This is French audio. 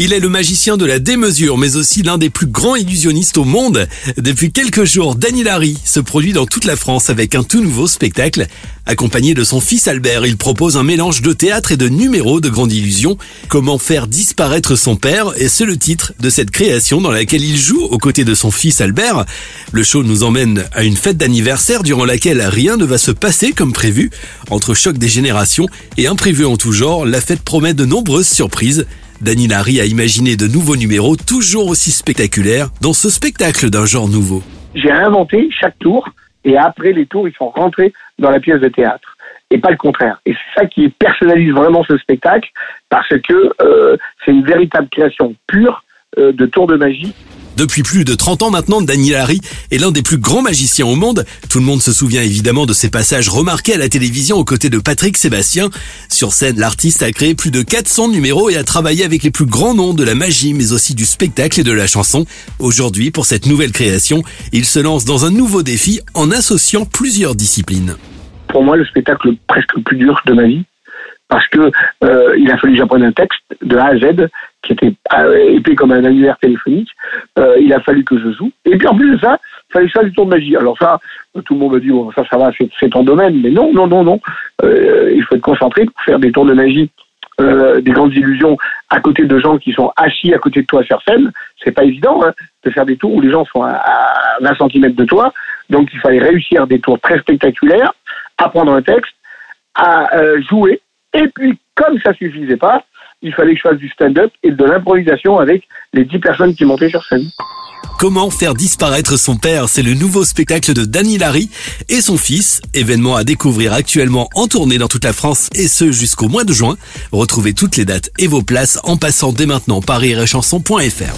Il est le magicien de la démesure, mais aussi l'un des plus grands illusionnistes au monde. Depuis quelques jours, Danny Larry se produit dans toute la France avec un tout nouveau spectacle. Accompagné de son fils Albert, il propose un mélange de théâtre et de numéros de grande illusion. Comment faire disparaître son père? Et c'est le titre de cette création dans laquelle il joue aux côtés de son fils Albert. Le show nous emmène à une fête d'anniversaire durant laquelle rien ne va se passer comme prévu. Entre choc des générations et imprévu en tout genre, la fête promet de nombreuses surprises. Danny Larry a imaginé de nouveaux numéros toujours aussi spectaculaires dans ce spectacle d'un genre nouveau. J'ai inventé chaque tour et après les tours, ils sont rentrés dans la pièce de théâtre et pas le contraire. Et c'est ça qui personnalise vraiment ce spectacle parce que euh, c'est une véritable création pure euh, de tours de magie depuis plus de 30 ans maintenant, Daniel Harry est l'un des plus grands magiciens au monde. Tout le monde se souvient évidemment de ses passages remarqués à la télévision aux côtés de Patrick Sébastien. Sur scène, l'artiste a créé plus de 400 numéros et a travaillé avec les plus grands noms de la magie, mais aussi du spectacle et de la chanson. Aujourd'hui, pour cette nouvelle création, il se lance dans un nouveau défi en associant plusieurs disciplines. Pour moi, le spectacle presque le plus dur de ma vie, parce que euh, il a fallu que j'apprenne un texte de A à Z qui était euh, épais comme un annuaire téléphonique. Euh, il a fallu que je joue. Et puis en plus de ça, il fallait faire du tour de magie. Alors ça, tout le monde me dit bon ça ça va, c'est ton domaine. Mais non non non non. Euh, il faut être concentré pour faire des tours de magie. Euh, des grandes illusions à côté de gens qui sont assis à côté de toi sur scène, c'est pas évident hein, de faire des tours où les gens sont à, à 20 cm de toi. Donc il fallait réussir des tours très spectaculaires, apprendre un texte, à euh, jouer et puis, comme ça suffisait pas, il fallait que je fasse du stand-up et de l'improvisation avec les 10 personnes qui montaient sur scène. Comment faire disparaître son père C'est le nouveau spectacle de Danny Larry et son fils, événement à découvrir actuellement en tournée dans toute la France et ce jusqu'au mois de juin. Retrouvez toutes les dates et vos places en passant dès maintenant par rirechanson.fr.